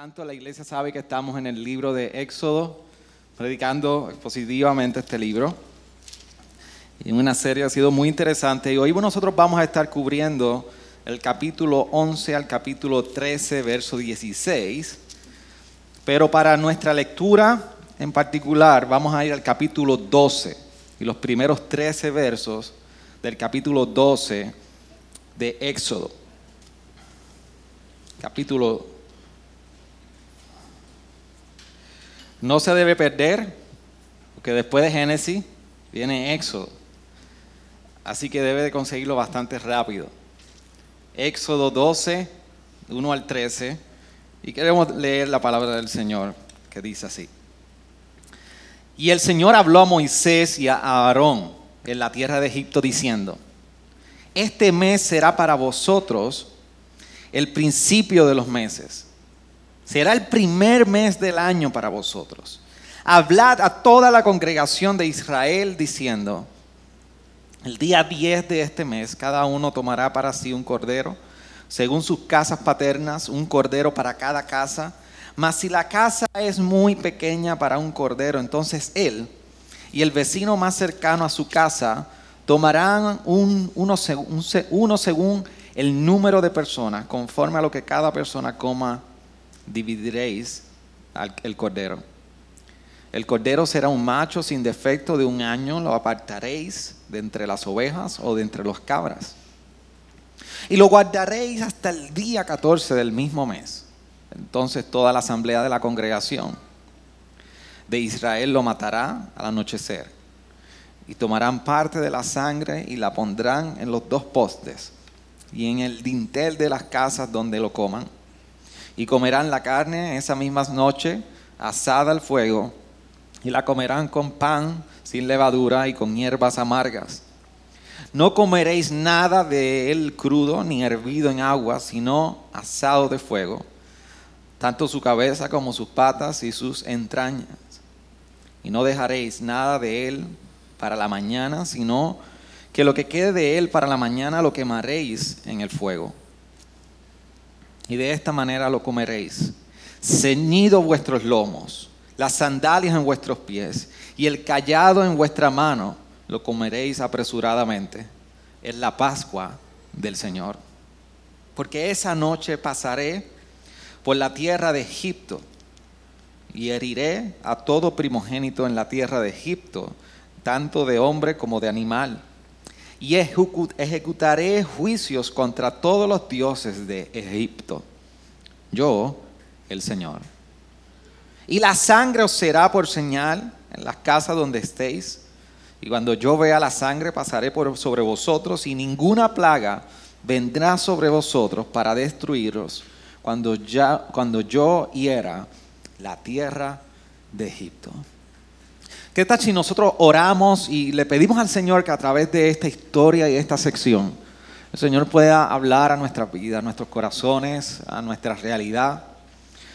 Tanto, la iglesia sabe que estamos en el libro de Éxodo, predicando positivamente este libro. Y una serie ha sido muy interesante. Y hoy nosotros vamos a estar cubriendo el capítulo 11 al capítulo 13, verso 16. Pero para nuestra lectura en particular, vamos a ir al capítulo 12 y los primeros 13 versos del capítulo 12 de Éxodo. Capítulo no se debe perder, porque después de Génesis viene Éxodo. Así que debe de conseguirlo bastante rápido. Éxodo 12, 1 al 13. Y queremos leer la palabra del Señor que dice así. Y el Señor habló a Moisés y a Aarón en la tierra de Egipto diciendo, este mes será para vosotros el principio de los meses. Será el primer mes del año para vosotros. Hablad a toda la congregación de Israel diciendo, el día 10 de este mes cada uno tomará para sí un cordero, según sus casas paternas, un cordero para cada casa mas si la casa es muy pequeña para un cordero, entonces él y el vecino más cercano a su casa tomarán un, uno, según el número de personas, conforme a lo que cada persona coma, dividiréis el cordero. El cordero será un macho sin defecto de un año, lo apartaréis de entre las ovejas o de entre los cabras. Y lo guardaréis hasta el día 14 del mismo mes. Entonces toda la asamblea de la congregación de Israel lo matará al anochecer. Y tomarán parte de la sangre y la pondrán en los dos postes y en el dintel de las casas donde lo coman. Y comerán la carne esa misma noche asada al fuego y la comerán con pan sin levadura y con hierbas amargas. No comeréis nada de él crudo ni hervido en agua, sino asado de fuego tanto su cabeza como sus patas y sus entrañas. Y no dejaréis nada de él para la mañana, sino que lo que quede de él para la mañana lo quemaréis en el fuego. Y de esta manera lo comeréis. Ceñido vuestros lomos, las sandalias en vuestros pies y el callado en vuestra mano, lo comeréis apresuradamente. Es la Pascua del Señor. Porque esa noche pasaré por la tierra de Egipto y heriré a todo primogénito en la tierra de Egipto, tanto de hombre como de animal. Y ejecutaré juicios contra todos los dioses de Egipto. Yo, el Señor. Y la sangre os será por señal en las casas donde estéis. Y cuando yo vea la sangre pasaré por sobre vosotros y ninguna plaga vendrá sobre vosotros para destruiros cuando, ya, cuando yo hiera la tierra de Egipto. ¿Qué tal si nosotros oramos y le pedimos al Señor que a través de esta historia y esta sección, el Señor pueda hablar a nuestra vida, a nuestros corazones, a nuestra realidad?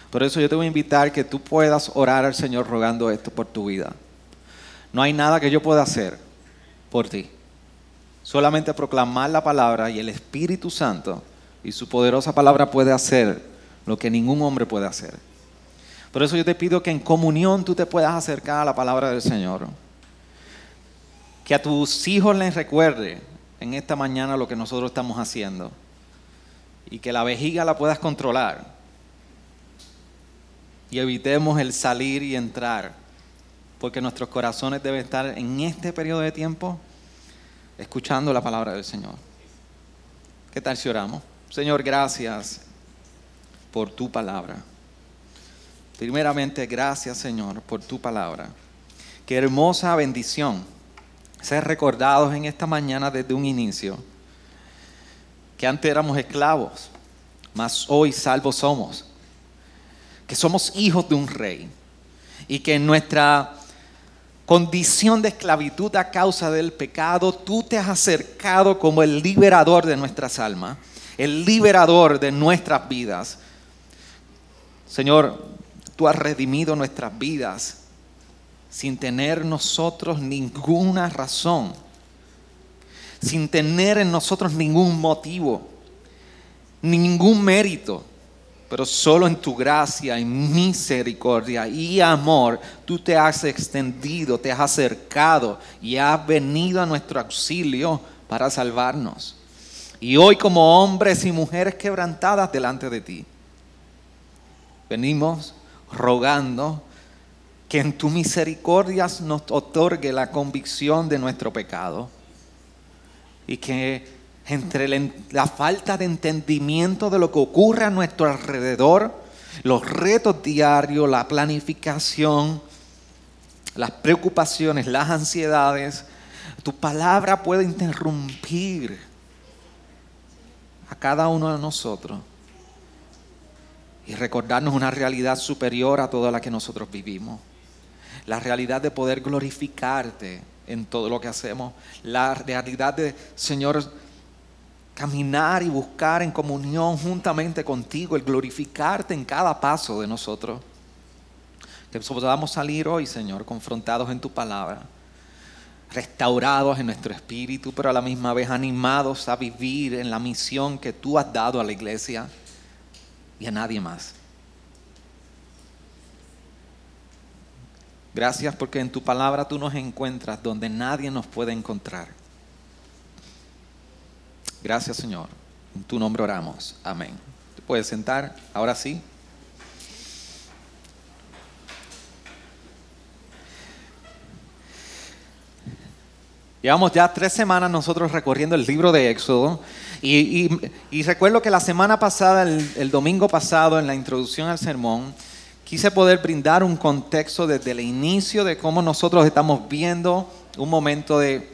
Por eso yo te voy a invitar que tú puedas orar al Señor rogando esto por tu vida. No hay nada que yo pueda hacer por ti. Solamente proclamar la palabra y el Espíritu Santo y su poderosa palabra puede hacer lo que ningún hombre puede hacer. Por eso yo te pido que en comunión tú te puedas acercar a la palabra del Señor. Que a tus hijos les recuerde en esta mañana lo que nosotros estamos haciendo. Y que la vejiga la puedas controlar. Y evitemos el salir y entrar. Porque nuestros corazones deben estar en este periodo de tiempo escuchando la palabra del Señor. ¿Qué tal si oramos? Señor, gracias por tu palabra. Primeramente, gracias Señor por tu palabra. Qué hermosa bendición ser recordados en esta mañana desde un inicio. Que antes éramos esclavos, mas hoy salvos somos. que somos hijos de un rey y que en nuestra condición de esclavitud a causa del pecado, tú te has acercado como el liberador de nuestras almas, el liberador de nuestras vidas. Señor, tú has redimido nuestras vidas sin tener nosotros ninguna razón, sin tener en nosotros ningún motivo, ningún mérito pero solo en tu gracia y misericordia y amor tú te has extendido, te has acercado y has venido a nuestro auxilio para salvarnos. Y hoy como hombres y mujeres quebrantadas delante de ti, venimos rogando que en tu misericordia nos otorgue la convicción de nuestro pecado y que entre la falta de entendimiento de lo que ocurre a nuestro alrededor, los retos diarios, la planificación, las preocupaciones, las ansiedades, tu palabra puede interrumpir a cada uno de nosotros y recordarnos una realidad superior a toda la que nosotros vivimos. La realidad de poder glorificarte en todo lo que hacemos. La realidad de, Señor, caminar y buscar en comunión juntamente contigo, el glorificarte en cada paso de nosotros. Que podamos salir hoy, Señor, confrontados en tu palabra, restaurados en nuestro espíritu, pero a la misma vez animados a vivir en la misión que tú has dado a la iglesia y a nadie más. Gracias porque en tu palabra tú nos encuentras donde nadie nos puede encontrar. Gracias Señor. En tu nombre oramos. Amén. ¿Te puedes sentar? Ahora sí. Llevamos ya tres semanas nosotros recorriendo el libro de Éxodo y, recuerdo que la semana pasada, el, domingo pasado, en la introducción al sermón, quise poder brindar un contexto desde el inicio de cómo nosotros estamos viendo un momento de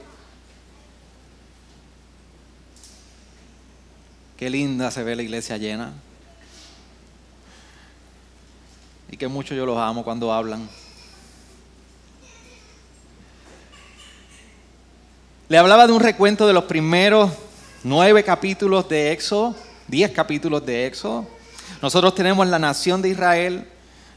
Qué linda se ve la iglesia llena. Y que mucho yo los amo cuando hablan. Le hablaba de un recuento de los primeros nueve capítulos de Éxodo, diez capítulos de Éxodo. Nosotros tenemos la nación de Israel.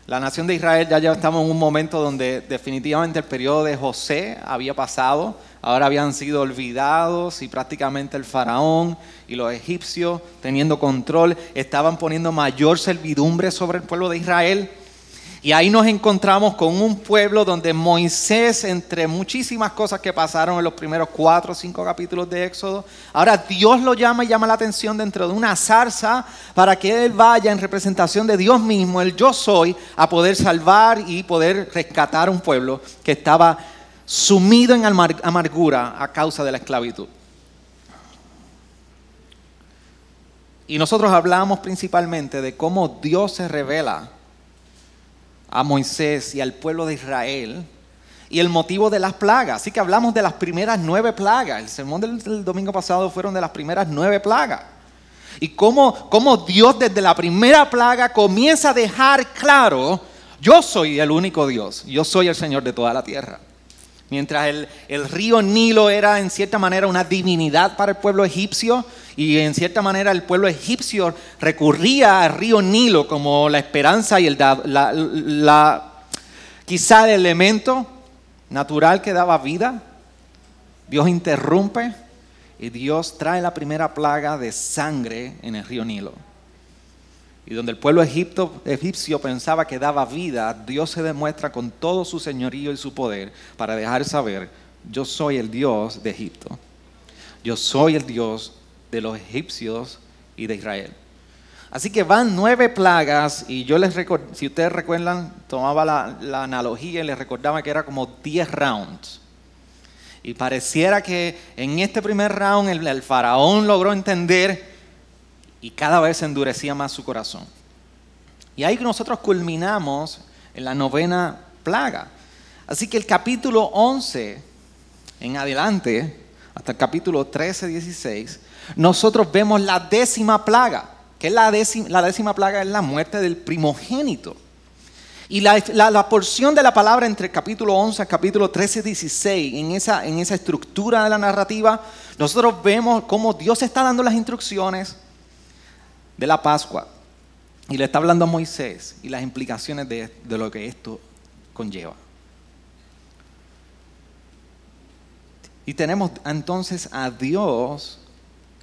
La nación de Israel ya, ya estamos en un momento donde definitivamente el periodo de José había pasado ahora habían sido olvidados y prácticamente el faraón y los egipcios teniendo control estaban poniendo mayor servidumbre sobre el pueblo de Israel. Y ahí nos encontramos con un pueblo donde Moisés, entre muchísimas cosas que pasaron en los primeros cuatro o cinco capítulos de Éxodo, ahora Dios lo llama y llama la atención dentro de una zarza para que él vaya en representación de Dios mismo, el yo soy, a poder salvar y poder rescatar un pueblo que estaba sumido en amargura a causa de la esclavitud. Y nosotros hablamos principalmente de cómo Dios se revela a Moisés y al pueblo de Israel y el motivo de las plagas. Así que hablamos de las primeras nueve plagas. El sermón del, domingo pasado fueron de las primeras nueve plagas. Y cómo, cómo Dios desde la primera plaga comienza a dejar claro, yo soy el único Dios, yo soy el Señor de toda la tierra. Mientras el, río Nilo era en cierta manera una divinidad para el pueblo egipcio y en cierta manera el pueblo egipcio recurría al río Nilo como la esperanza y el, la, quizá el elemento natural que daba vida, Dios interrumpe y Dios trae la primera plaga de sangre en el río Nilo. Y donde el pueblo egipcio pensaba que daba vida, Dios se demuestra con todo su señorío y su poder para dejar saber, yo soy el Dios de Egipto. Yo soy el Dios de los egipcios y de Israel. Así que van nueve plagas y yo les recuerdo, si ustedes recuerdan, tomaba la, analogía y les recordaba que era como diez rounds. Y pareciera que en este primer round el faraón logró entender y cada vez endurecía más su corazón. Y ahí nosotros culminamos en la novena plaga. Así que el capítulo 11 en adelante, hasta el capítulo 13, 16, nosotros vemos la décima plaga, que es la décima, la décima plaga es la muerte del primogénito. Y la, porción de la palabra entre el capítulo 11 y capítulo 13, 16, en esa, en esa estructura de la narrativa, nosotros vemos cómo Dios está dando las instrucciones de la Pascua. Y le está hablando a Moisés y las implicaciones de, lo que esto conlleva. Y tenemos entonces a Dios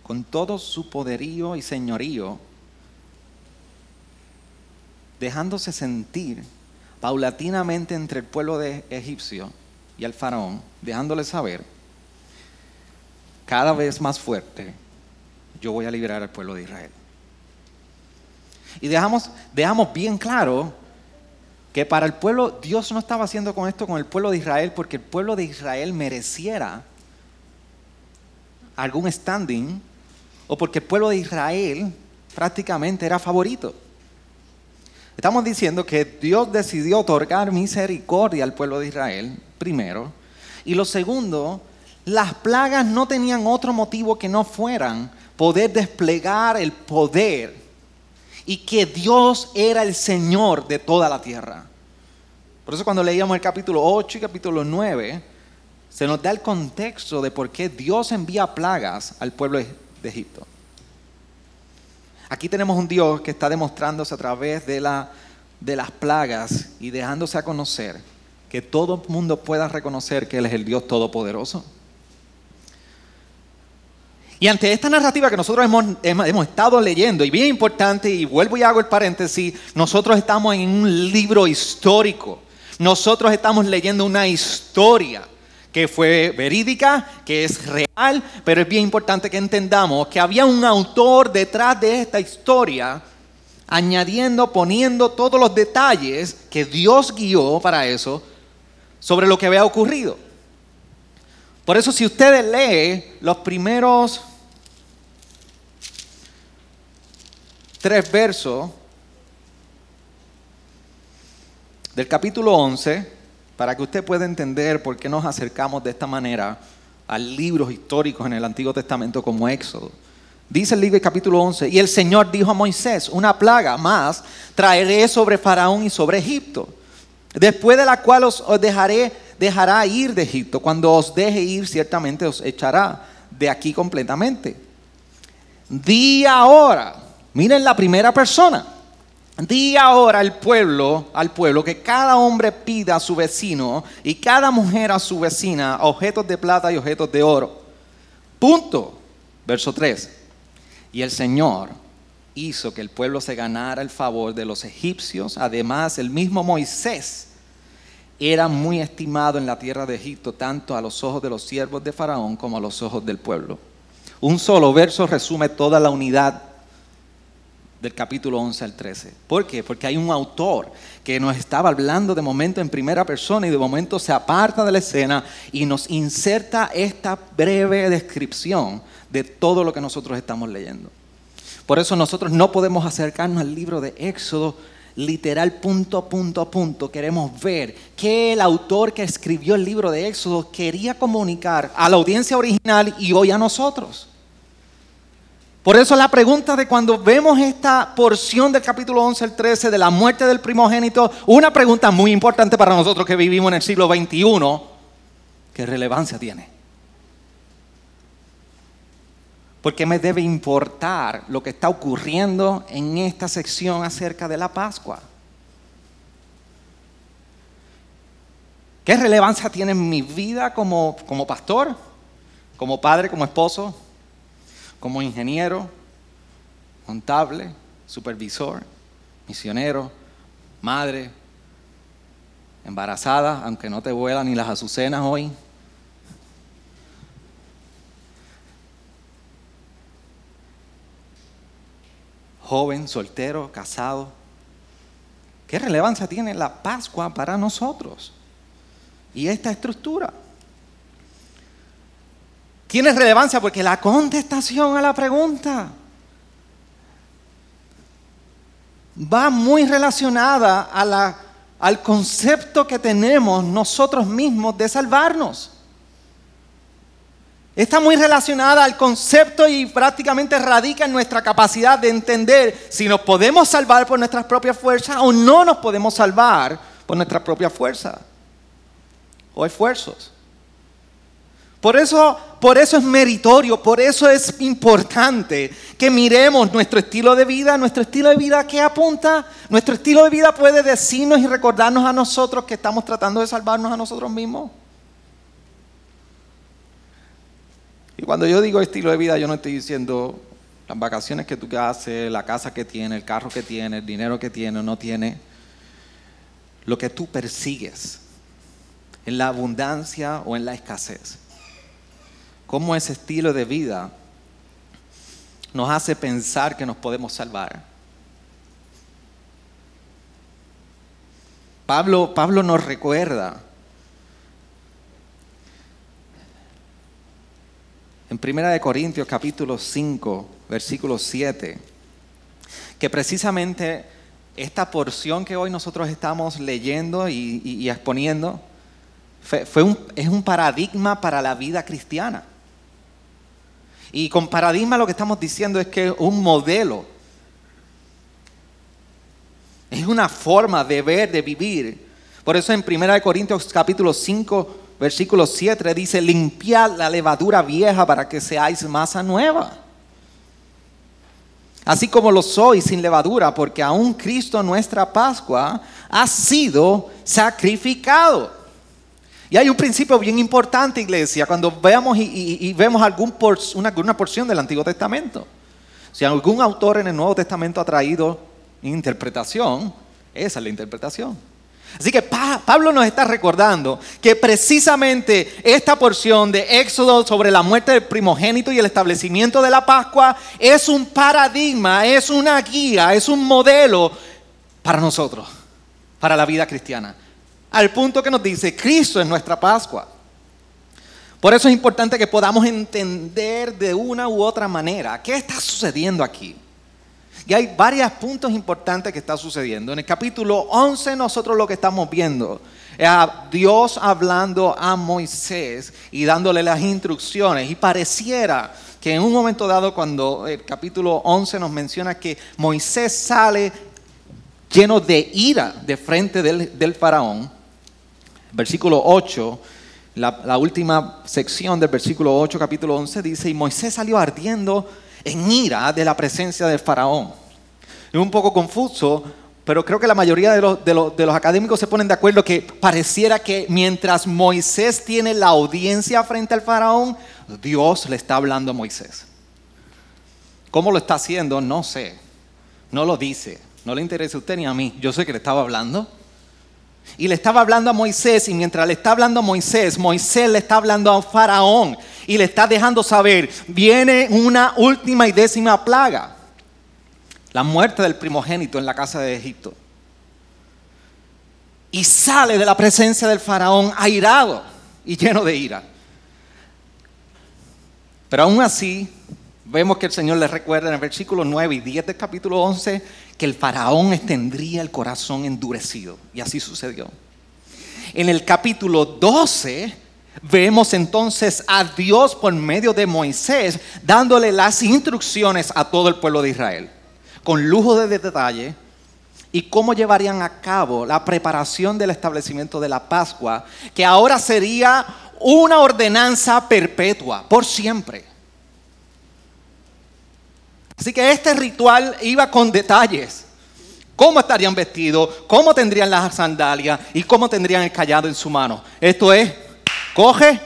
con todo su poderío y señorío, dejándose sentir paulatinamente entre el pueblo de egipcio y el faraón, dejándole saber, cada vez más fuerte, yo voy a liberar al pueblo de Israel. Y dejamos, dejamos bien claro que para el pueblo, Dios no estaba haciendo con esto con el pueblo de Israel porque el pueblo de Israel mereciera algún standing o porque el pueblo de Israel prácticamente era favorito. Estamos diciendo que Dios decidió otorgar misericordia al pueblo de Israel, primero. Y lo segundo, las plagas no tenían otro motivo que no fueran poder desplegar el poder y que Dios era el Señor de toda la tierra. Por eso cuando leíamos el capítulo 8 y capítulo 9, se nos da el contexto de por qué Dios envía plagas al pueblo de Egipto. Aquí tenemos un Dios que está demostrándose a través de, la, de las plagas y dejándose a conocer que todo el mundo pueda reconocer que Él es el Dios Todopoderoso. Y ante esta narrativa que nosotros hemos, hemos, estado leyendo, y bien importante, y vuelvo y hago el paréntesis, nosotros estamos en un libro histórico. Nosotros estamos leyendo una historia que fue verídica, que es real, pero es bien importante que entendamos que había un autor detrás de esta historia, añadiendo, poniendo todos los detalles que Dios guió para eso sobre lo que había ocurrido. Por eso si ustedes leen los primeros tres versos del capítulo 11, para que usted pueda entender por qué nos acercamos de esta manera a libros históricos en el Antiguo Testamento como Éxodo. Dice el libro capítulo 11, y el Señor dijo a Moisés, una plaga más traeré sobre Faraón y sobre Egipto, después de la cual os dejaré, dejará ir de Egipto. Cuando os deje ir, ciertamente os echará de aquí completamente. Di ahora, miren la primera persona, Di ahora al pueblo, al pueblo, que cada hombre pida a su vecino y cada mujer a su vecina objetos de plata y objetos de oro. Punto. Verso 3. Y el Señor hizo que el pueblo se ganara el favor de los egipcios. Además, el mismo Moisés era muy estimado en la tierra de Egipto, tanto a los ojos de los siervos de Faraón como a los ojos del pueblo. Un solo verso resume toda la unidad del capítulo 11 al 13. ¿Por qué? Porque hay un autor que nos estaba hablando de momento en primera persona y de momento se aparta de la escena y nos inserta esta breve descripción de todo lo que nosotros estamos leyendo. Por eso nosotros no podemos acercarnos al libro de Éxodo literal punto, punto, punto. Queremos ver qué el autor que escribió el libro de Éxodo quería comunicar a la audiencia original y hoy a nosotros. Por eso la pregunta de cuando vemos esta porción del capítulo 11 al 13 de la muerte del primogénito, una pregunta muy importante para nosotros que vivimos en el siglo XXI, ¿qué relevancia tiene? Porque me debe importar lo que está ocurriendo en esta sección acerca de la Pascua. ¿Qué relevancia tiene en mi vida como, como pastor, como padre, como esposo? Como ingeniero, contable, supervisor, misionero, madre, embarazada, aunque no te vuelan ni las azucenas hoy. Joven, soltero, casado. ¿Qué relevancia tiene la Pascua para nosotros? Y esta estructura. Tiene relevancia porque la contestación a la pregunta va muy relacionada al concepto que tenemos nosotros mismos de salvarnos. está muy relacionada al concepto y prácticamente radica en nuestra capacidad de entender si nos podemos salvar por nuestras propias fuerzas o no nos podemos salvar por nuestra propia fuerza o esfuerzos. Por eso, por eso es meritorio, por eso es importante que miremos nuestro estilo de vida. Nuestro estilo de vida, ¿qué apunta? Nuestro estilo de vida puede decirnos y recordarnos a nosotros que estamos tratando de salvarnos a nosotros mismos. Y cuando yo digo estilo de vida, yo no estoy diciendo las vacaciones que tú haces, la casa que tienes, el carro que tienes, el dinero que tienes o no tienes. Lo que tú persigues en la abundancia o en la escasez cómo ese estilo de vida nos hace pensar que nos podemos salvar. Pablo, Pablo nos recuerda en 1 Corintios capítulo 5, versículo 7, que precisamente esta porción que hoy nosotros estamos leyendo y, exponiendo fue es un paradigma para la vida cristiana. Y con paradigma lo que estamos diciendo es que un modelo es una forma de ver, de vivir. Por eso en 1 Corintios capítulo 5, versículo 7 dice, limpiad la levadura vieja para que seáis masa nueva. Así como lo sois sin levadura, porque aún Cristo nuestra Pascua ha sido sacrificado. Y hay un principio bien importante, iglesia, cuando veamos y, vemos algún porción del Antiguo Testamento. Si algún autor en el Nuevo Testamento ha traído interpretación, esa es la interpretación. Así que Pablo nos está recordando que precisamente esta porción de Éxodo sobre la muerte del primogénito y el establecimiento de la Pascua es un paradigma, es una guía, es un modelo para nosotros, para la vida cristiana al punto que nos dice, Cristo es nuestra Pascua. Por eso es importante que podamos entender de una u otra manera qué está sucediendo aquí. Y hay varios puntos importantes que están sucediendo. En el capítulo 11 nosotros lo que estamos viendo es a Dios hablando a Moisés y dándole las instrucciones. Y pareciera que en un momento dado cuando el capítulo 11 nos menciona que Moisés sale lleno de ira de frente del faraón, Versículo 8, la, última sección del versículo 8, capítulo 11, dice, y Moisés salió ardiendo en ira de la presencia del faraón. Es un poco confuso, pero creo que la mayoría de los, de, los, académicos se ponen de acuerdo que pareciera que mientras Moisés tiene la audiencia frente al faraón, Dios le está hablando a Moisés. ¿Cómo lo está haciendo? No sé. No lo dice. No le interesa a usted ni a mí. Yo sé que le estaba hablando. Y le estaba hablando a Moisés y mientras le está hablando a Moisés, Moisés le está hablando a Faraón y le está dejando saber, viene una última y décima plaga, la muerte del primogénito en la casa de Egipto. Y sale de la presencia del Faraón airado y lleno de ira. Pero aún así, vemos que el Señor le recuerda en el versículo 9 y 10 del capítulo 11 que el faraón tendría el corazón endurecido. Y así sucedió. En el capítulo 12 vemos entonces a Dios por medio de Moisés dándole las instrucciones a todo el pueblo de Israel, con lujo de detalle, y cómo llevarían a cabo la preparación del establecimiento de la Pascua, que ahora sería una ordenanza perpetua, por siempre. Así que este ritual iba con detalles. Cómo estarían vestidos, cómo tendrían las sandalias y cómo tendrían el callado en su mano. Esto es, coge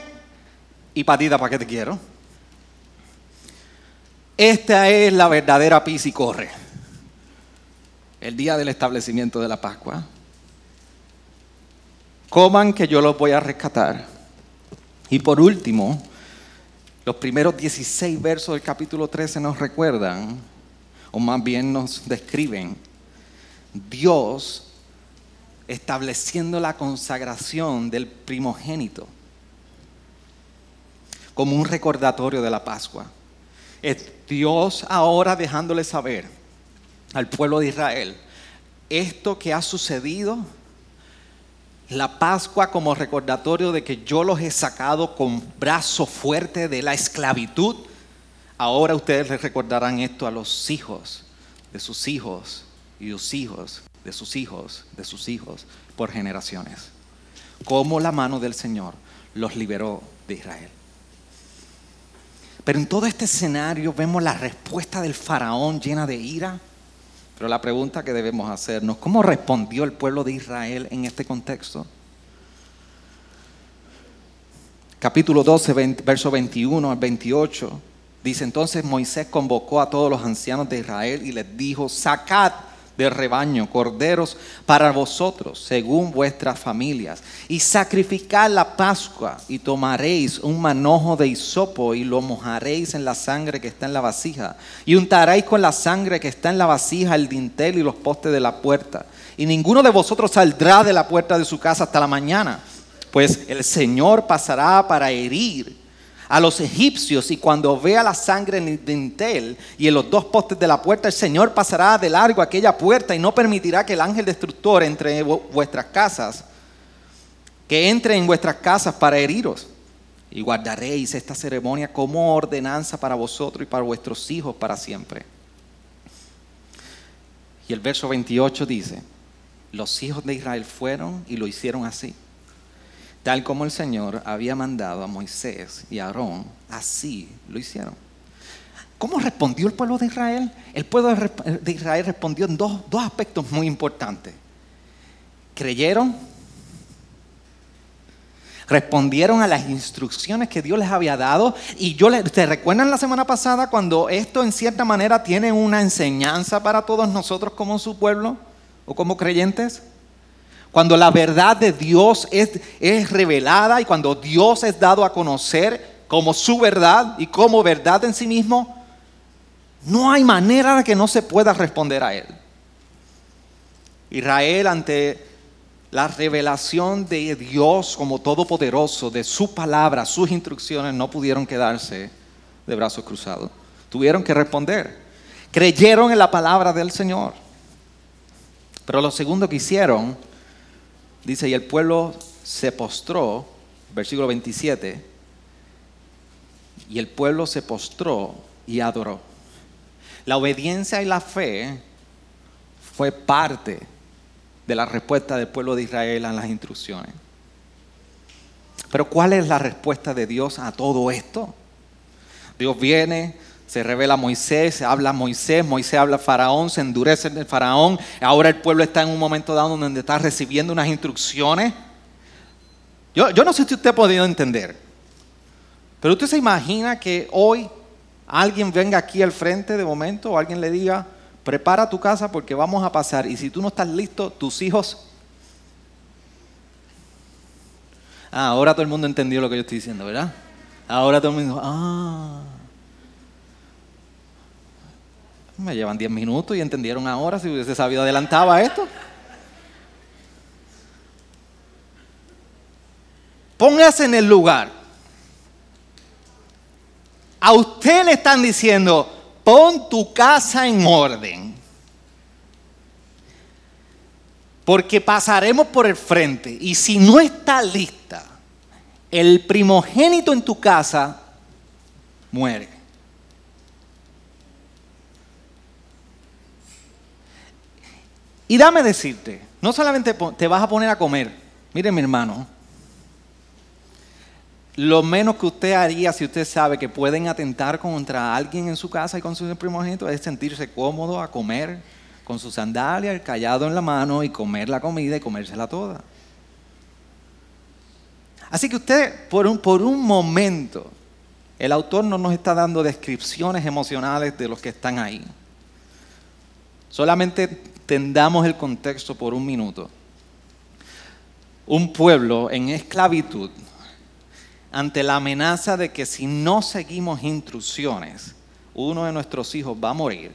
y patita para que te quiero. Esta es la verdadera pis y corre. El día del establecimiento de la Pascua. Coman que yo los voy a rescatar. Y por último, los primeros 16 versos del capítulo 13 nos recuerdan, o más bien nos describen, Dios estableciendo la consagración del primogénito como un recordatorio de la Pascua. Es Dios ahora dejándole saber al pueblo de Israel, esto que ha sucedido La Pascua como recordatorio de que yo los he sacado con brazo fuerte de la esclavitud. Ahora ustedes les recordarán esto a los hijos de sus hijos y los hijos de sus hijos de sus hijos por generaciones. Cómo la mano del Señor los liberó de Israel. Pero en todo este escenario vemos la respuesta del faraón llena de ira. Pero la pregunta que debemos hacernos, ¿cómo respondió el pueblo de Israel en este contexto? Capítulo 12, verso 21 al 28, dice entonces Moisés convocó a todos los ancianos de Israel y les dijo, sacad de rebaño, corderos para vosotros, según vuestras familias. Y sacrificad la Pascua y tomaréis un manojo de hisopo y lo mojaréis en la sangre que está en la vasija. Y untaréis con la sangre que está en la vasija el dintel y los postes de la puerta. Y ninguno de vosotros saldrá de la puerta de su casa hasta la mañana, pues el Señor pasará para herir a los egipcios y cuando vea la sangre en el dintel y en los dos postes de la puerta, el Señor pasará de largo aquella puerta y no permitirá que el ángel destructor entre en vuestras casas, que entre en vuestras casas para heriros. Y guardaréis esta ceremonia como ordenanza para vosotros y para vuestros hijos para siempre. Y el verso 28 dice, los hijos de Israel fueron y lo hicieron así tal como el Señor había mandado a Moisés y a Aarón, así lo hicieron. ¿Cómo respondió el pueblo de Israel? El pueblo de Israel respondió en dos, aspectos muy importantes. Creyeron, respondieron a las instrucciones que Dios les había dado. Y yo les, ¿te recuerdan la semana pasada cuando esto en cierta manera tiene una enseñanza para todos nosotros como su pueblo o como creyentes? Cuando la verdad de Dios es, revelada y cuando Dios es dado a conocer como su verdad y como verdad en sí mismo, no hay manera de que no se pueda responder a Él. Israel ante la revelación de Dios como todopoderoso, de su palabra, sus instrucciones, no pudieron quedarse de brazos cruzados. Tuvieron que responder. Creyeron en la palabra del Señor. Pero lo segundo que hicieron Dice, y el pueblo se postró, versículo 27, y el pueblo se postró y adoró. La obediencia y la fe fue parte de la respuesta del pueblo de Israel a las instrucciones. Pero ¿cuál es la respuesta de Dios a todo esto? Dios viene, se revela a Moisés, habla Moisés, Moisés habla a Faraón, se endurece el Faraón. Ahora el pueblo está en un momento dado donde está recibiendo unas instrucciones. Yo, yo no sé si usted ha podido entender, pero usted se imagina que hoy alguien venga aquí al frente de momento o alguien le diga, prepara tu casa porque vamos a pasar y si tú no estás listo, tus hijos... Ah, ahora todo el mundo entendió lo que yo estoy diciendo, ¿verdad? Ahora todo el mundo, ah. Me llevan 10 minutos y entendieron ahora si hubiese sabido adelantaba esto. Póngase en el lugar. A usted le están diciendo, pon tu casa en orden. Porque pasaremos por el frente. Y si no está lista, el primogénito en tu casa muere. Y dame decirte, no solamente te vas a poner a comer, mire mi hermano, lo menos que usted haría si usted sabe que pueden atentar contra alguien en su casa y con su primogénito es sentirse cómodo a comer con su sandalia, el callado en la mano y comer la comida y comérsela toda. Así que usted, por un, por un momento, el autor no nos está dando descripciones emocionales de los que están ahí. Solamente Tendamos el contexto por un minuto. Un pueblo en esclavitud ante la amenaza de que si no seguimos instrucciones, uno de nuestros hijos va a morir.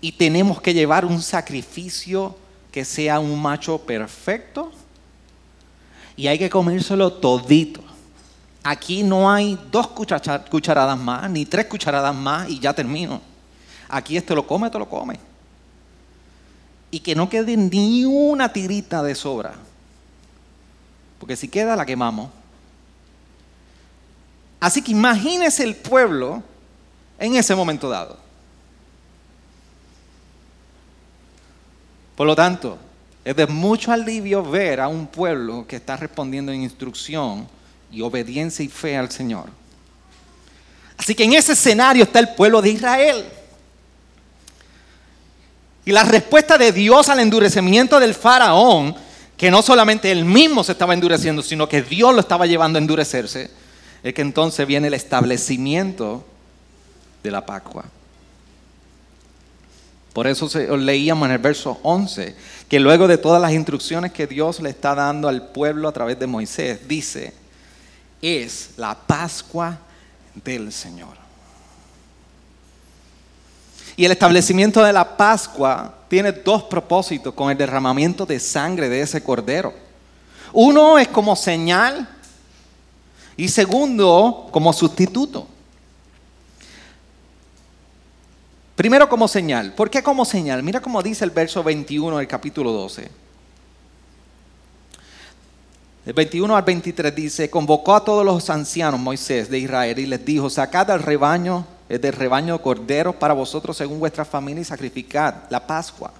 Y tenemos que llevar un sacrificio que sea un macho perfecto. Y hay que comérselo todito. Aquí no hay dos cucharadas más, ni tres cucharadas más y ya termino. Aquí este lo come, te lo come y que no quede ni una tirita de sobra. porque si queda la quemamos. Así que imagínese el pueblo en ese momento dado. Por lo tanto, es de mucho alivio ver a un pueblo que está respondiendo en instrucción y obediencia y fe al Señor. Así que en ese escenario está el pueblo de Israel. Y la respuesta de Dios al endurecimiento del faraón, que no solamente él mismo se estaba endureciendo, sino que Dios lo estaba llevando a endurecerse, es que entonces viene el establecimiento de la Pascua. Por eso leíamos en el verso 11 que luego de todas las instrucciones que Dios le está dando al pueblo a través de Moisés, dice, es la Pascua del Señor. Y el establecimiento de la Pascua tiene dos propósitos con el derramamiento de sangre de ese cordero. Uno es como señal y segundo como sustituto. Primero como señal. ¿Por qué como señal? Mira cómo dice el verso 21 del capítulo 12. El 21 al 23 dice, convocó a todos los ancianos Moisés de Israel y les dijo, sacad al rebaño, el del rebaño corderos para vosotros según vuestra familia y sacrificad la Pascua.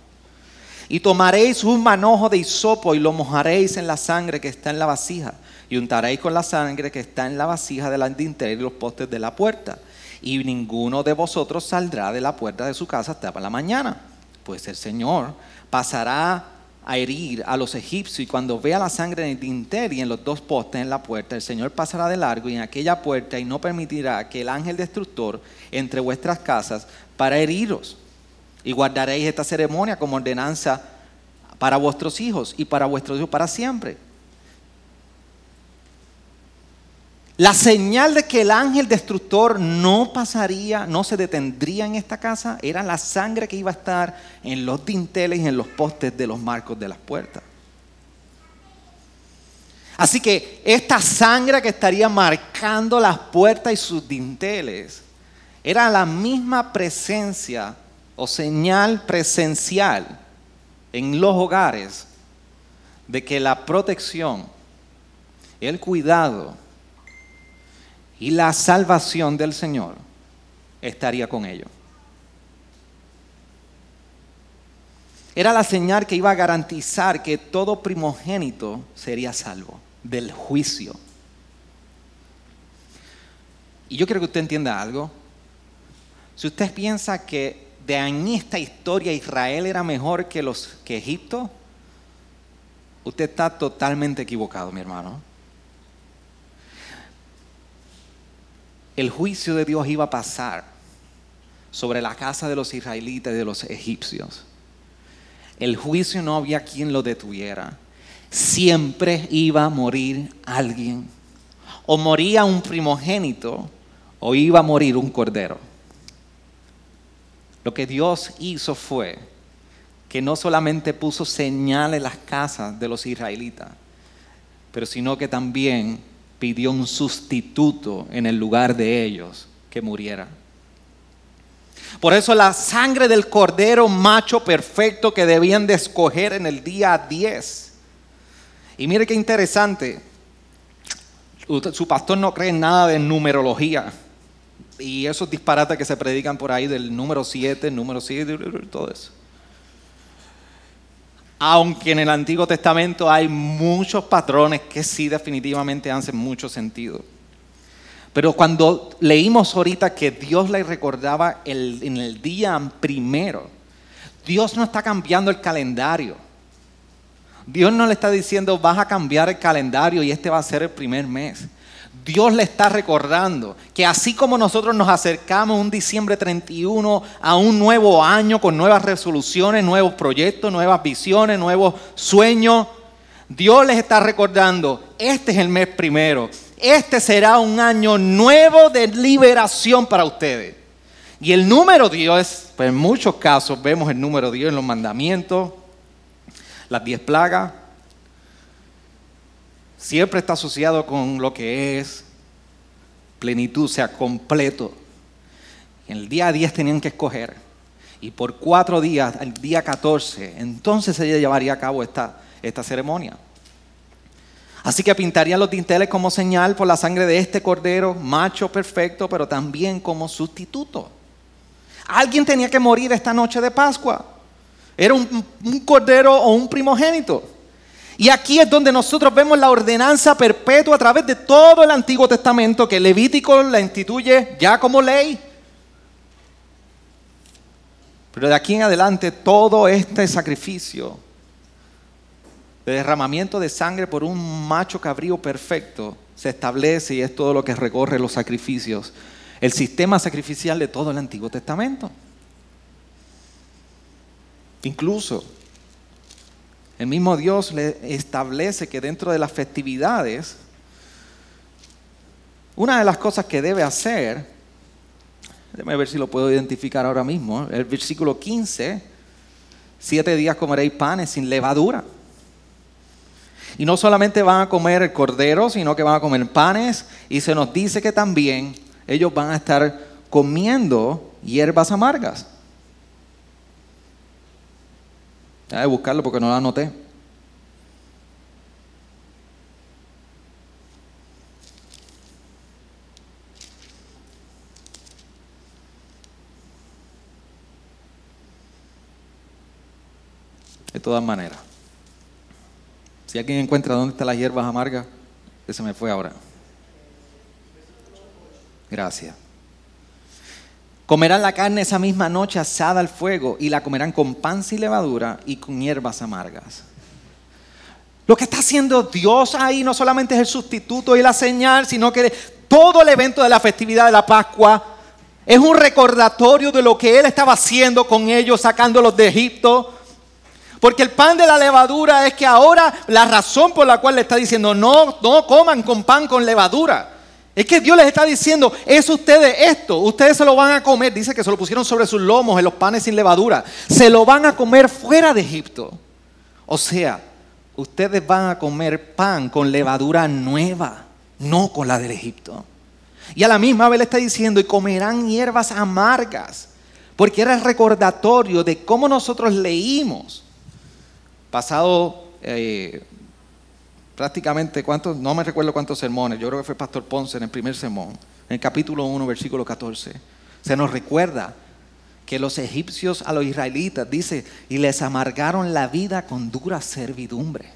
Y tomaréis un manojo de hisopo y lo mojaréis en la sangre que está en la vasija. Y untaréis con la sangre que está en la vasija del dintel y los postes de la puerta. Y ninguno de vosotros saldrá de la puerta de su casa hasta la mañana. Pues el Señor pasará a herir a los egipcios y cuando vea la sangre en el dintel y en los dos postes en la puerta, el Señor pasará de largo y en aquella puerta y no permitirá que el ángel destructor entre vuestras casas para heriros. Y guardaréis esta ceremonia como ordenanza para vuestros hijos y para vuestros hijos para siempre. La señal de que el ángel destructor no pasaría, no se detendría en esta casa, era la sangre que iba a estar en los dinteles y en los postes de los marcos de las puertas. Así que esta sangre que estaría marcando las puertas y sus dinteles era la misma presencia o señal presencial en los hogares de que la protección, el cuidado, y la salvación del Señor estaría con ellos. Era la señal que iba a garantizar que todo primogénito sería salvo del juicio. Y yo quiero que usted entienda algo. Si usted piensa que de en esta historia Israel era mejor que los que Egipto, usted está totalmente equivocado, mi hermano. El juicio de Dios iba a pasar sobre la casa de los israelitas y de los egipcios. El juicio no había quien lo detuviera. Siempre iba a morir alguien. O moría un primogénito o iba a morir un cordero. Lo que Dios hizo fue que no solamente puso señal en las casas de los israelitas, pero sino que también pidió un sustituto en el lugar de ellos que muriera. Por eso la sangre del cordero macho perfecto que debían de escoger en el día 10. Y mire qué interesante. Su pastor no cree en nada de numerología. Y esos disparates que se predican por ahí del número 7, número 7, todo eso. Aunque en el Antiguo Testamento hay muchos patrones que sí definitivamente hacen mucho sentido. Pero cuando leímos ahorita que Dios le recordaba en el día primero, Dios no está cambiando el calendario. Dios no le está diciendo vas a cambiar el calendario y este va a ser el primer mes. Dios le está recordando que así como nosotros nos acercamos un diciembre 31 a un nuevo año con nuevas resoluciones, nuevos proyectos, nuevas visiones, nuevos sueños, Dios les está recordando, este es el mes primero, este será un año nuevo de liberación para ustedes. Y el número Dios, pues en muchos casos vemos el número Dios en los mandamientos, las diez plagas, siempre está asociado con lo que es plenitud, sea, completo. En el día 10 tenían que escoger. Y por cuatro días, el día 14, entonces se llevaría a cabo esta, esta ceremonia. Así que pintarían los dinteles como señal por la sangre de este cordero, macho perfecto, pero también como sustituto. Alguien tenía que morir esta noche de Pascua. Era un, un cordero o un primogénito. Y aquí es donde nosotros vemos la ordenanza perpetua a través de todo el Antiguo Testamento que Levítico la instituye ya como ley. Pero de aquí en adelante todo este sacrificio de derramamiento de sangre por un macho cabrío perfecto se establece y es todo lo que recorre los sacrificios, el sistema sacrificial de todo el Antiguo Testamento. Incluso el mismo Dios le establece que dentro de las festividades, una de las cosas que debe hacer, déjame ver si lo puedo identificar ahora mismo, el versículo 15, siete días comeréis panes sin levadura. Y no solamente van a comer cordero, sino que van a comer panes. Y se nos dice que también ellos van a estar comiendo hierbas amargas. Hay que buscarlo porque no lo anoté. De todas maneras. Si alguien encuentra dónde están las hierbas amargas, ese me fue ahora. Gracias. Comerán la carne esa misma noche asada al fuego y la comerán con pan sin levadura y con hierbas amargas. Lo que está haciendo Dios ahí no solamente es el sustituto y la señal, sino que todo el evento de la festividad de la Pascua es un recordatorio de lo que Él estaba haciendo con ellos, sacándolos de Egipto, porque el pan de la levadura es que ahora la razón por la cual le está diciendo no, no coman con pan con levadura. Es que Dios les está diciendo, es ustedes esto, ustedes se lo van a comer. Dice que se lo pusieron sobre sus lomos en los panes sin levadura. Se lo van a comer fuera de Egipto. O sea, ustedes van a comer pan con levadura nueva, no con la del Egipto. Y a la misma vez le está diciendo, y comerán hierbas amargas, porque era el recordatorio de cómo nosotros leímos pasado eh, prácticamente, ¿cuántos? no me recuerdo cuántos sermones, yo creo que fue Pastor Ponce en el primer sermón, en el capítulo 1, versículo 14, se nos recuerda que los egipcios a los israelitas, dice, y les amargaron la vida con dura servidumbre.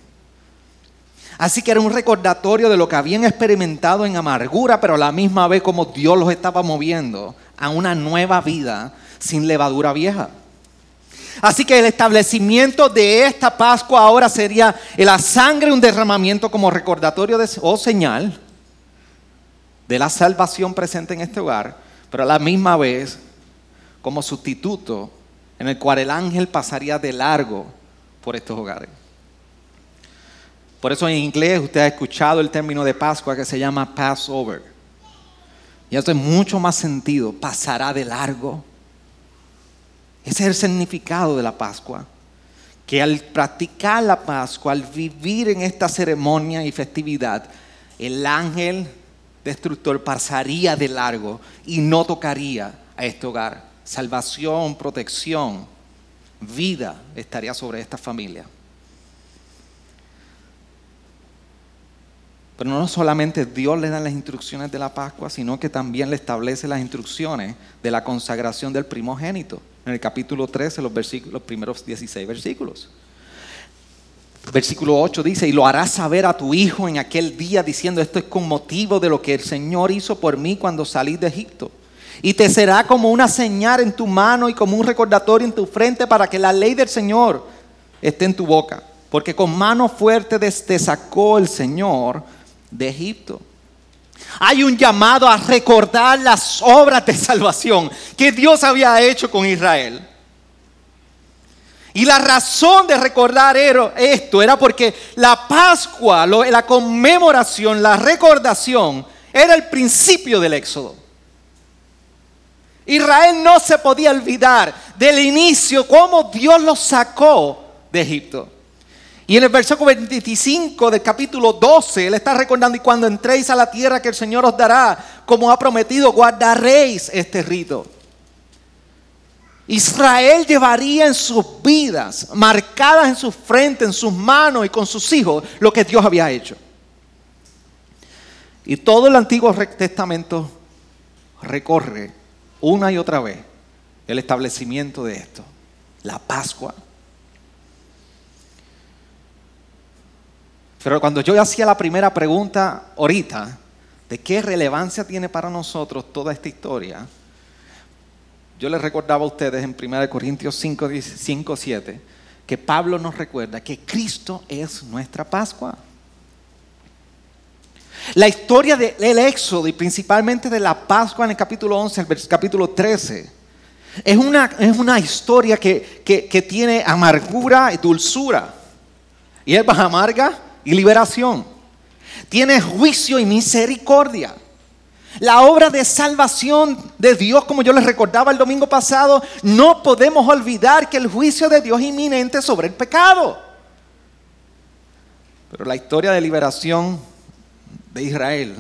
Así que era un recordatorio de lo que habían experimentado en amargura, pero a la misma vez como Dios los estaba moviendo a una nueva vida sin levadura vieja. Así que el establecimiento de esta Pascua ahora sería la sangre, un derramamiento como recordatorio o señal de la salvación presente en este hogar, pero a la misma vez como sustituto en el cual el ángel pasaría de largo por estos hogares. Por eso en inglés usted ha escuchado el término de Pascua que se llama Passover. Y hace mucho más sentido, pasará de largo. Ese es el significado de la Pascua. Que al practicar la Pascua, al vivir en esta ceremonia y festividad, el ángel destructor pasaría de largo y no tocaría a este hogar. Salvación, protección, vida estaría sobre esta familia. Pero no solamente Dios le da las instrucciones de la Pascua, sino que también le establece las instrucciones de la consagración del primogénito en el capítulo 13, los, los primeros 16 versículos. Versículo 8 dice, y lo harás saber a tu hijo en aquel día, diciendo, esto es con motivo de lo que el Señor hizo por mí cuando salí de Egipto. Y te será como una señal en tu mano y como un recordatorio en tu frente para que la ley del Señor esté en tu boca. Porque con mano fuerte te sacó el Señor de Egipto. Hay un llamado a recordar las obras de salvación que Dios había hecho con Israel. Y la razón de recordar esto era porque la Pascua, la conmemoración, la recordación, era el principio del éxodo. Israel no se podía olvidar del inicio, cómo Dios los sacó de Egipto. Y en el versículo 25 del capítulo 12, Él está recordando, y cuando entréis a la tierra que el Señor os dará, como ha prometido, guardaréis este rito. Israel llevaría en sus vidas, marcadas en su frente, en sus manos y con sus hijos, lo que Dios había hecho. Y todo el Antiguo Testamento recorre una y otra vez el establecimiento de esto, la Pascua. Pero cuando yo hacía la primera pregunta ahorita, de qué relevancia tiene para nosotros toda esta historia, yo les recordaba a ustedes en 1 Corintios 5, 5, 7, que Pablo nos recuerda que Cristo es nuestra Pascua. La historia del Éxodo y principalmente de la Pascua en el capítulo 11, el capítulo 13, es una, es una historia que, que tiene amargura y dulzura. Y es amarga y liberación. Tiene juicio y misericordia. La obra de salvación de Dios, como yo les recordaba el domingo pasado, no podemos olvidar que el juicio de Dios es inminente sobre el pecado. Pero la historia de liberación de Israel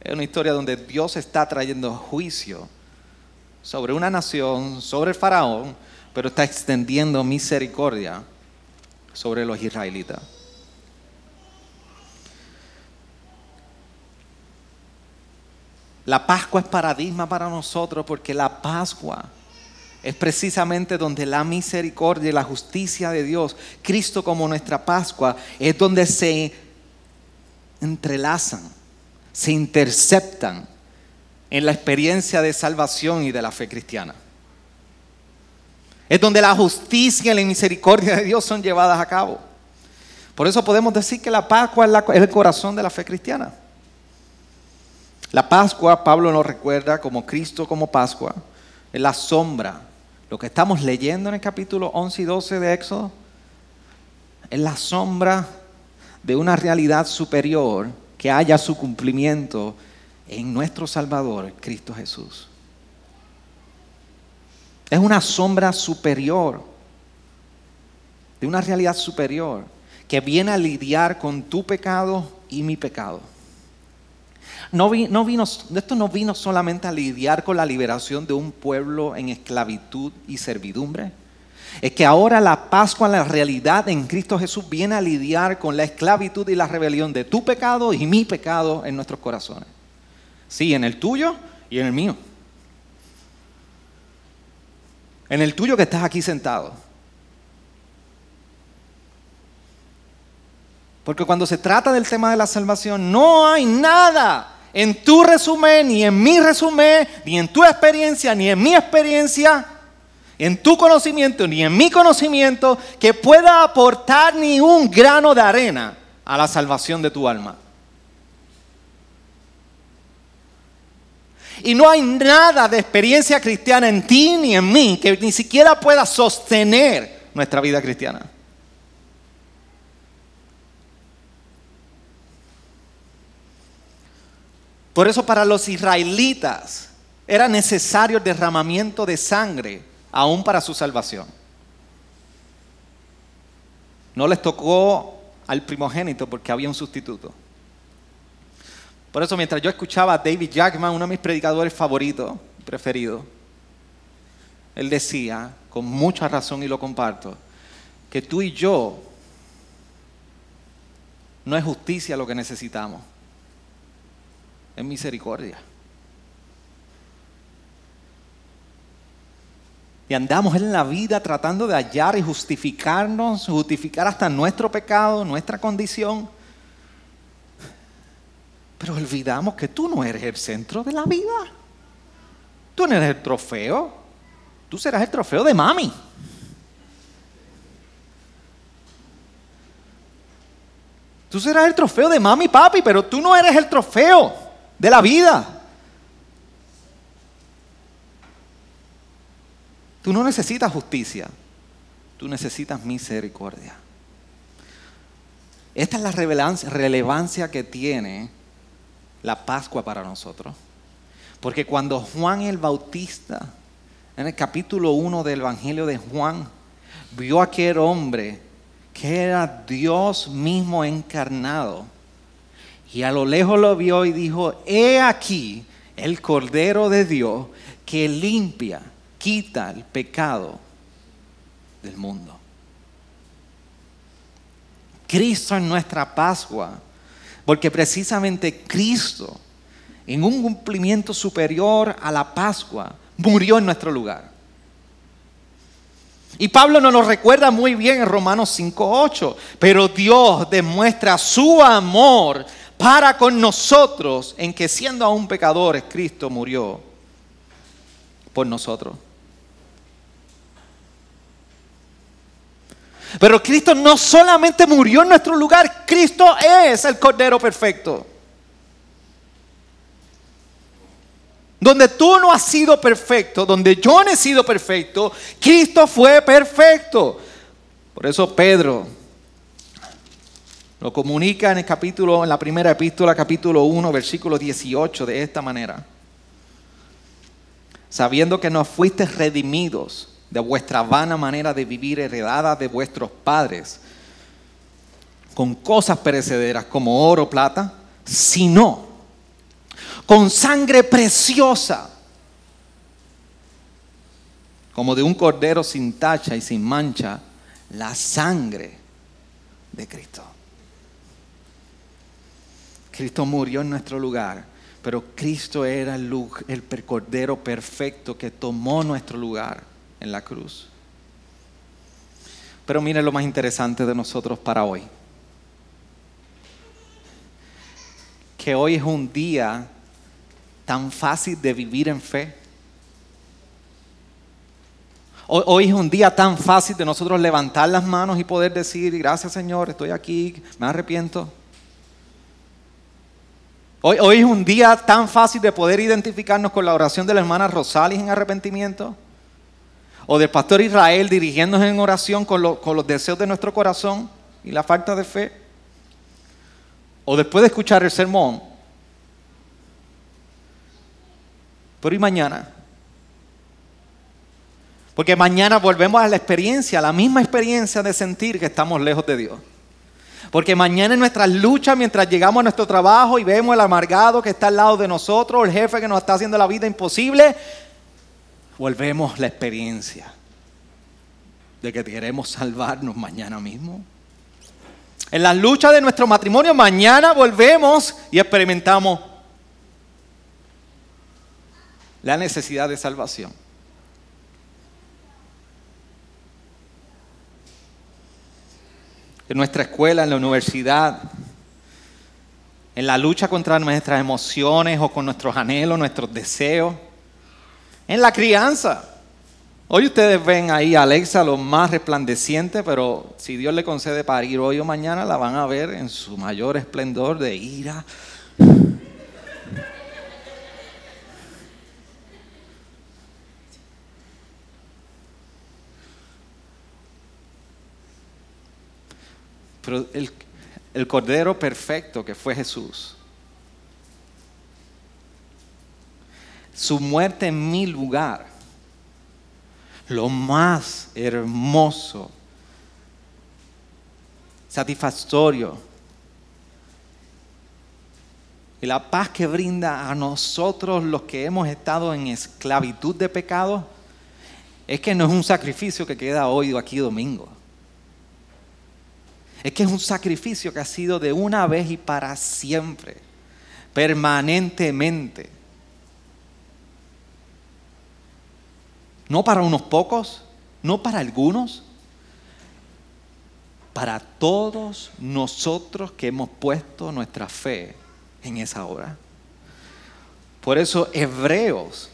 es una historia donde Dios está trayendo juicio sobre una nación, sobre el faraón, pero está extendiendo misericordia sobre los israelitas. La Pascua es paradigma para nosotros porque la Pascua es precisamente donde la misericordia y la justicia de Dios, Cristo como nuestra Pascua, es donde se entrelazan, se interceptan en la experiencia de salvación y de la fe cristiana. Es donde la justicia y la misericordia de Dios son llevadas a cabo. Por eso podemos decir que la Pascua es, el corazón de la fe cristiana. La Pascua, Pablo nos recuerda como Cristo como Pascua, es la sombra. Lo que estamos leyendo en el capítulo 11 y 12 de Éxodo es la sombra de una realidad superior que haya su cumplimiento en nuestro Salvador, Cristo Jesús. Es una sombra superior, de una realidad superior, que viene a lidiar con tu pecado y mi pecado. No, esto no vino solamente a lidiar con la liberación de un pueblo en esclavitud y servidumbre. Es que ahora la Pascua, la realidad en Cristo Jesús, viene a lidiar con la esclavitud y la rebelión de tu pecado y mi pecado en nuestros corazones. Sí, en el tuyo y en el mío. En el tuyo que estás aquí sentado. Porque cuando se trata del tema de la salvación, no hay nada en tu resumen, ni en mi resumen, ni en tu experiencia, ni en mi experiencia, en tu conocimiento, ni en mi conocimiento, que pueda aportar ni un grano de arena a la salvación de tu alma. Y no hay nada de experiencia cristiana en ti ni en mí que ni siquiera pueda sostener nuestra vida cristiana. Por eso para los israelitas era necesario el derramamiento de sangre aún para su salvación. No les tocó al primogénito porque había un sustituto. Por eso mientras yo escuchaba a David Jackman, uno de mis predicadores favoritos, preferidos, él decía, con mucha razón y lo comparto, que tú y yo no es justicia lo que necesitamos es misericordia. Y andamos en la vida tratando de hallar y justificarnos, justificar hasta nuestro pecado, nuestra condición. Pero olvidamos que tú no eres el centro de la vida. Tú no eres el trofeo. Tú serás el trofeo de mami. Tú serás el trofeo de mami papi, pero tú no eres el trofeo de la vida. Tú no necesitas justicia, tú necesitas misericordia. Esta es la relevancia que tiene la Pascua para nosotros. Porque cuando Juan el Bautista, en el capítulo 1 del Evangelio de Juan, vio a aquel hombre que era Dios mismo encarnado, y a lo lejos lo vio y dijo, he aquí el Cordero de Dios que limpia, quita el pecado del mundo. Cristo en nuestra Pascua Porque precisamente Cristo, en un cumplimiento superior a la Pascua, murió en nuestro lugar. Y Pablo nos lo recuerda muy bien en Romanos 5.8. Pero Dios demuestra su amor para con nosotros en que siendo aún pecadores, Cristo murió por nosotros. Pero Cristo no solamente murió en nuestro lugar, Cristo es el Cordero perfecto. Donde tú no has sido perfecto, donde yo no he sido perfecto, Cristo fue perfecto. Por eso Pedro lo comunica en el capítulo, en la primera epístola, capítulo 1, versículo 18, de esta manera. Sabiendo que no fuiste redimidos de vuestra vana manera de vivir heredada de vuestros padres, con cosas perecederas como oro o plata, sino con sangre preciosa, como de un cordero sin tacha y sin mancha, la sangre de Cristo. Cristo murió en nuestro lugar, pero Cristo era el, el perfecto que tomó nuestro lugar en la cruz. Pero miren lo más interesante de nosotros para hoy. Que hoy es un día tan fácil de vivir en fe. Hoy, es un día tan fácil de nosotros levantar las manos y poder decir, gracias Señor, estoy aquí, me arrepiento. Hoy, es un día tan fácil de poder identificarnos con la oración de la hermana Rosales en arrepentimiento. O del pastor Israel dirigiéndose en oración con, con los deseos de nuestro corazón y la falta de fe. O después de escuchar el sermón, Pero ¿y mañana? Porque mañana volvemos a la experiencia, a la misma experiencia de sentir que estamos lejos de Dios. Porque mañana en nuestras luchas, mientras llegamos a nuestro trabajo y vemos el amargado que está al lado de nosotros, el jefe que nos está haciendo la vida imposible, volvemos la experiencia de que queremos salvarnos mañana mismo. En las luchas de nuestro matrimonio, mañana volvemos y experimentamos la necesidad de salvación. En nuestra escuela, en la universidad, en la lucha contra nuestras emociones o con nuestros anhelos, nuestros deseos, en la crianza. Hoy ustedes ven ahí a Alexa lo más resplandeciente, pero si Dios le concede parir hoy o mañana, la van a ver en su mayor esplendor de ira, Pero el, Cordero perfecto que fue Jesús, su muerte en mi lugar, lo más hermoso, satisfactorio, y la paz que brinda a nosotros los que hemos estado en esclavitud de pecado, es que no es un sacrificio que queda hoy o aquí domingo. Es que es un sacrificio que ha sido de una vez y para siempre, permanentemente. No para unos pocos, no para algunos, para todos nosotros que hemos puesto nuestra fe en esa obra. Por eso Hebreos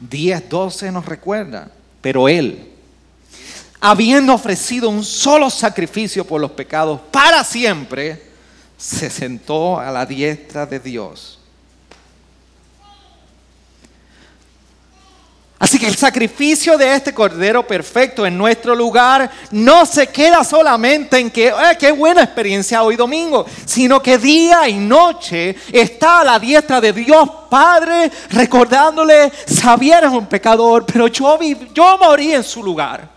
10, 12 nos recuerda, pero Él, habiendo ofrecido un solo sacrificio por los pecados para siempre, se sentó a la diestra de Dios. Así que el sacrificio de este Cordero Perfecto en nuestro lugar no se queda solamente en que, eh, qué buena experiencia hoy domingo, sino que día y noche está a la diestra de Dios Padre recordándole, sabía eres un pecador, pero yo, yo morí en su lugar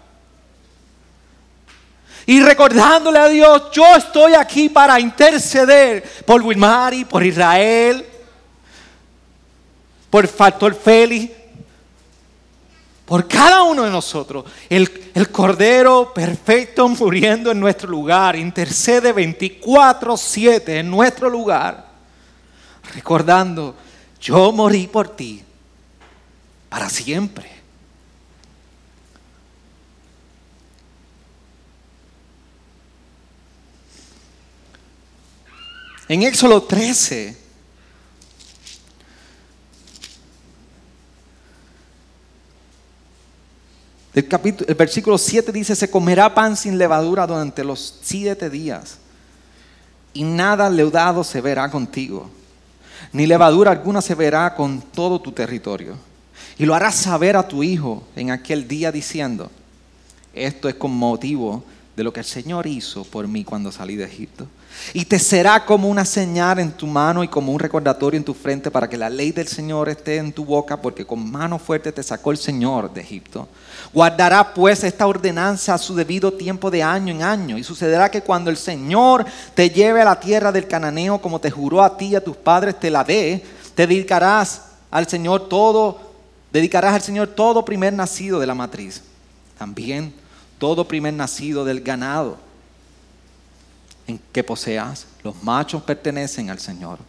y recordándole a Dios, yo estoy aquí para interceder por Wilmari, por Israel, por Factor Félix, por cada uno de nosotros. El, el Cordero perfecto muriendo en nuestro lugar, intercede 24/7 en nuestro lugar, recordando, yo morí por ti para siempre. En Éxodo 13, el, capítulo, el versículo 7 dice, se comerá pan sin levadura durante los siete días, y nada leudado se verá contigo, ni levadura alguna se verá con todo tu territorio. Y lo harás saber a tu hijo en aquel día diciendo, esto es con motivo de lo que el Señor hizo por mí cuando salí de Egipto. Y te será como una señal en tu mano y como un recordatorio en tu frente para que la ley del Señor esté en tu boca, porque con mano fuerte te sacó el Señor de Egipto. Guardará pues esta ordenanza a su debido tiempo de año en año. Y sucederá que cuando el Señor te lleve a la tierra del cananeo, como te juró a ti y a tus padres, te la dé, te dedicarás al Señor todo, dedicarás al Señor todo primer nacido de la matriz. También todo primer nacido del ganado en que poseas, los machos pertenecen al Señor.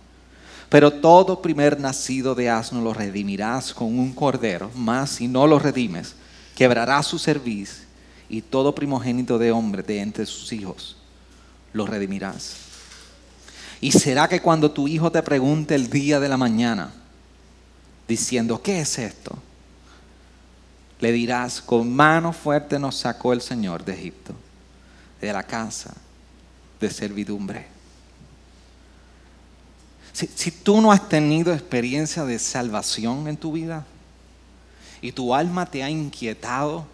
Pero todo primer nacido de asno lo redimirás con un cordero, mas si no lo redimes, quebrará su cerviz y todo primogénito de hombre de entre sus hijos lo redimirás. Y será que cuando tu hijo te pregunte el día de la mañana, diciendo, ¿qué es esto? le dirás, con mano fuerte nos sacó el Señor de Egipto, de la casa de servidumbre. Si, tú no has tenido experiencia de salvación en tu vida y tu alma te ha inquietado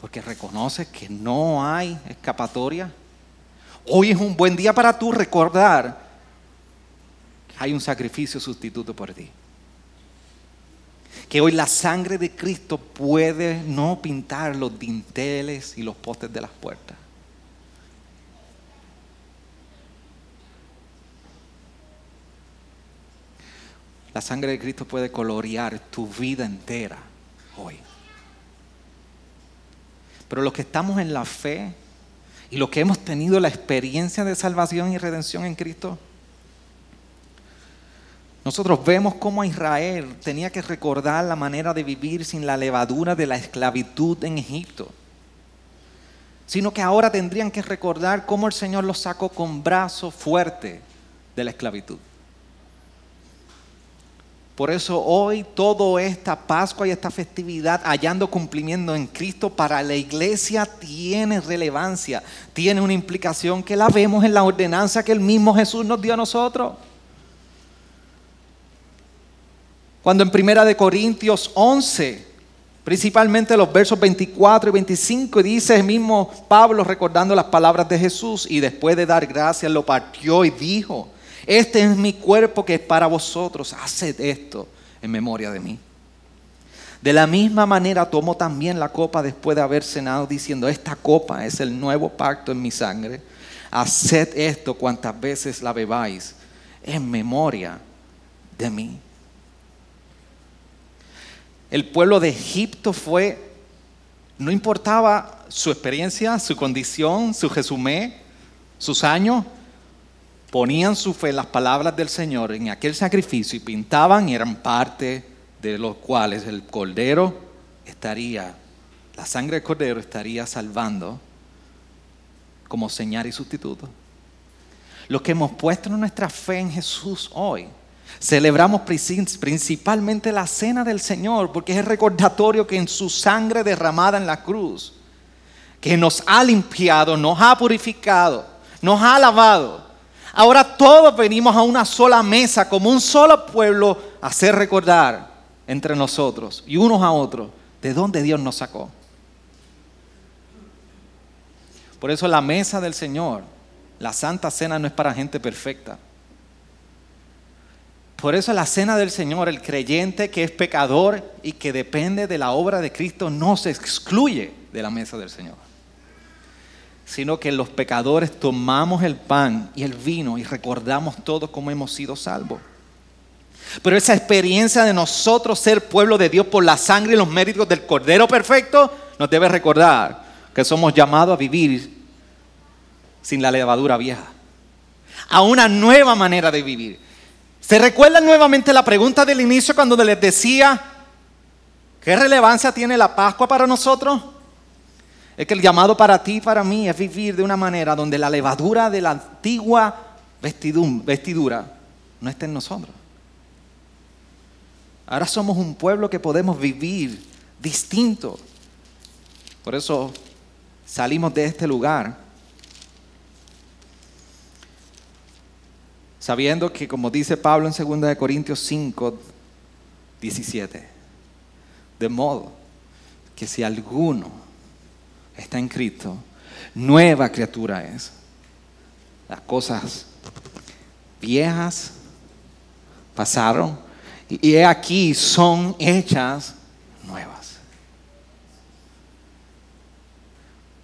porque reconoces que no hay escapatoria, hoy es un buen día para tú recordar que hay un sacrificio sustituto por ti que hoy la sangre de Cristo puede no pintar los dinteles y los postes de las puertas. La sangre de Cristo puede colorear tu vida entera hoy. Pero los que estamos en la fe y los que hemos tenido la experiencia de salvación y redención en Cristo, nosotros vemos cómo Israel tenía que recordar la manera de vivir sin la levadura de la esclavitud en Egipto, sino que ahora tendrían que recordar cómo el Señor los sacó con brazo fuerte de la esclavitud. Por eso hoy toda esta Pascua y esta festividad hallando cumplimiento en Cristo para la iglesia tiene relevancia, tiene una implicación que la vemos en la ordenanza que el mismo Jesús nos dio a nosotros. Cuando en Primera de Corintios 11, principalmente los versos 24 y 25, dice el mismo Pablo recordando las palabras de Jesús y después de dar gracias lo partió y dijo, este es mi cuerpo que es para vosotros, haced esto en memoria de mí. De la misma manera tomó también la copa después de haber cenado diciendo, esta copa es el nuevo pacto en mi sangre, haced esto cuantas veces la bebáis en memoria de mí. El pueblo de Egipto fue, no importaba su experiencia, su condición, su resumen, sus años, ponían su fe en las palabras del Señor en aquel sacrificio y pintaban y eran parte de los cuales el cordero estaría, la sangre del cordero estaría salvando como señal y sustituto. Los que hemos puesto nuestra fe en Jesús hoy, Celebramos principalmente la cena del Señor porque es el recordatorio que en su sangre derramada en la cruz, que nos ha limpiado, nos ha purificado, nos ha lavado. Ahora todos venimos a una sola mesa como un solo pueblo a hacer recordar entre nosotros y unos a otros de dónde Dios nos sacó. Por eso la mesa del Señor, la santa cena no es para gente perfecta. Por eso la cena del Señor, el creyente que es pecador y que depende de la obra de Cristo, no se excluye de la mesa del Señor. Sino que los pecadores tomamos el pan y el vino y recordamos todos cómo hemos sido salvos. Pero esa experiencia de nosotros ser pueblo de Dios por la sangre y los méritos del Cordero Perfecto nos debe recordar que somos llamados a vivir sin la levadura vieja, a una nueva manera de vivir. ¿Se recuerda nuevamente la pregunta del inicio cuando les decía, ¿qué relevancia tiene la Pascua para nosotros? Es que el llamado para ti y para mí es vivir de una manera donde la levadura de la antigua vestidura no esté en nosotros. Ahora somos un pueblo que podemos vivir distinto. Por eso salimos de este lugar sabiendo que como dice Pablo en 2 Corintios 5, 17, de modo que si alguno está en Cristo, nueva criatura es. Las cosas viejas pasaron y aquí son hechas nuevas.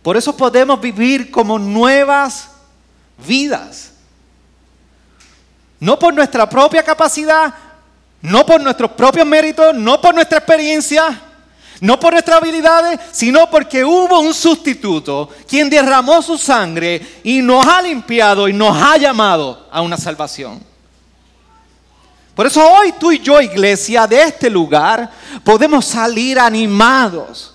Por eso podemos vivir como nuevas vidas. No por nuestra propia capacidad, no por nuestros propios méritos, no por nuestra experiencia, no por nuestras habilidades, sino porque hubo un sustituto quien derramó su sangre y nos ha limpiado y nos ha llamado a una salvación. Por eso hoy tú y yo, iglesia, de este lugar, podemos salir animados,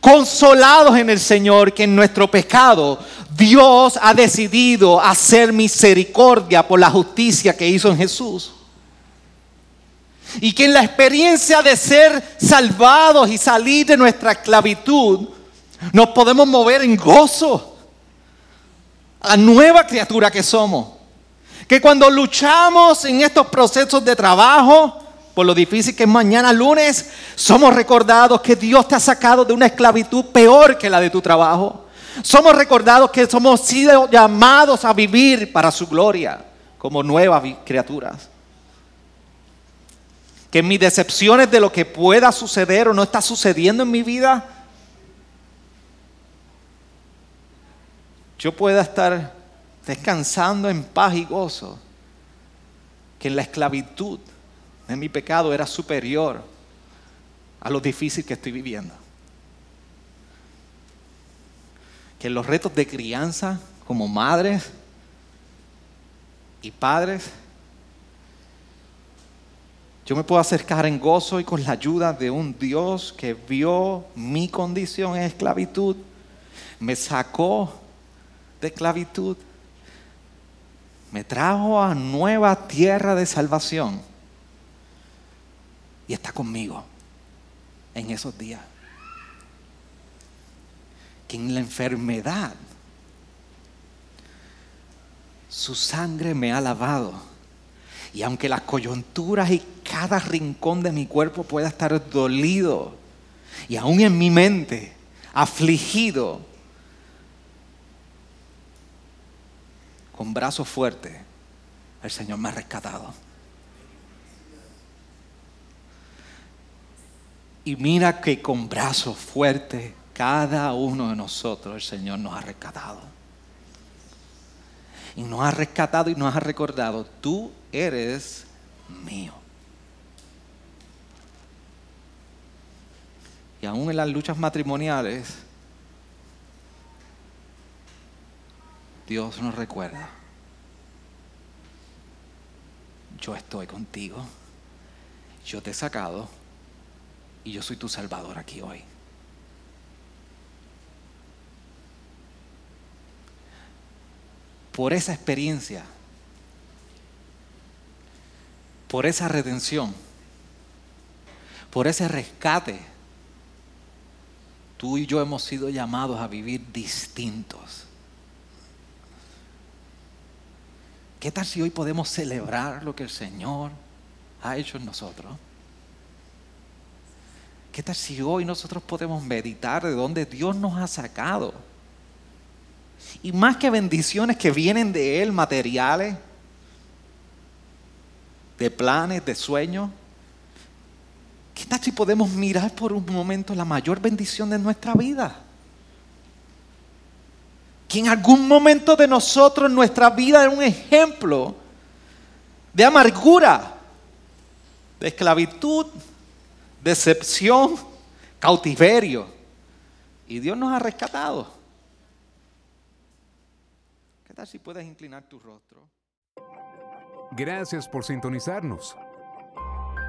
consolados en el Señor, que en nuestro pecado Dios ha decidido hacer misericordia por la justicia que hizo en Jesús. Y que en la experiencia de ser salvados y salir de nuestra esclavitud, nos podemos mover en gozo a nueva criatura que somos. Que cuando luchamos en estos procesos de trabajo, por lo difícil que es mañana lunes, somos recordados que Dios te ha sacado de una esclavitud peor que la de tu trabajo. Somos recordados que somos sido llamados a vivir para su gloria como nuevas criaturas. Que mis decepciones de lo que pueda suceder o no está sucediendo en mi vida, yo pueda estar descansando en paz y gozo. Que la esclavitud de mi pecado era superior a lo difícil que estoy viviendo. que los retos de crianza como madres y padres, yo me puedo acercar en gozo y con la ayuda de un Dios que vio mi condición en esclavitud, me sacó de esclavitud, me trajo a nueva tierra de salvación y está conmigo en esos días que en la enfermedad su sangre me ha lavado. Y aunque las coyunturas y cada rincón de mi cuerpo pueda estar dolido, y aún en mi mente, afligido, con brazo fuerte, el Señor me ha rescatado. Y mira que con brazo fuerte cada uno de nosotros el Señor nos ha rescatado. Y nos ha rescatado y nos ha recordado, tú eres mío. Y aún en las luchas matrimoniales, Dios nos recuerda, yo estoy contigo, yo te he sacado y yo soy tu salvador aquí hoy. por esa experiencia, por esa redención, por ese rescate, tú y yo hemos sido llamados a vivir distintos. ¿Qué tal si hoy podemos celebrar lo que el Señor ha hecho en nosotros? ¿Qué tal si hoy nosotros podemos meditar de dónde Dios nos ha sacado? Y más que bendiciones que vienen de Él, materiales, de planes, de sueños, ¿qué tal si podemos mirar por un momento la mayor bendición de nuestra vida? Que en algún momento de nosotros nuestra vida era un ejemplo de amargura, de esclavitud, decepción, cautiverio. Y Dios nos ha rescatado. ¿Qué tal si puedes inclinar tu rostro? Gracias por sintonizarnos.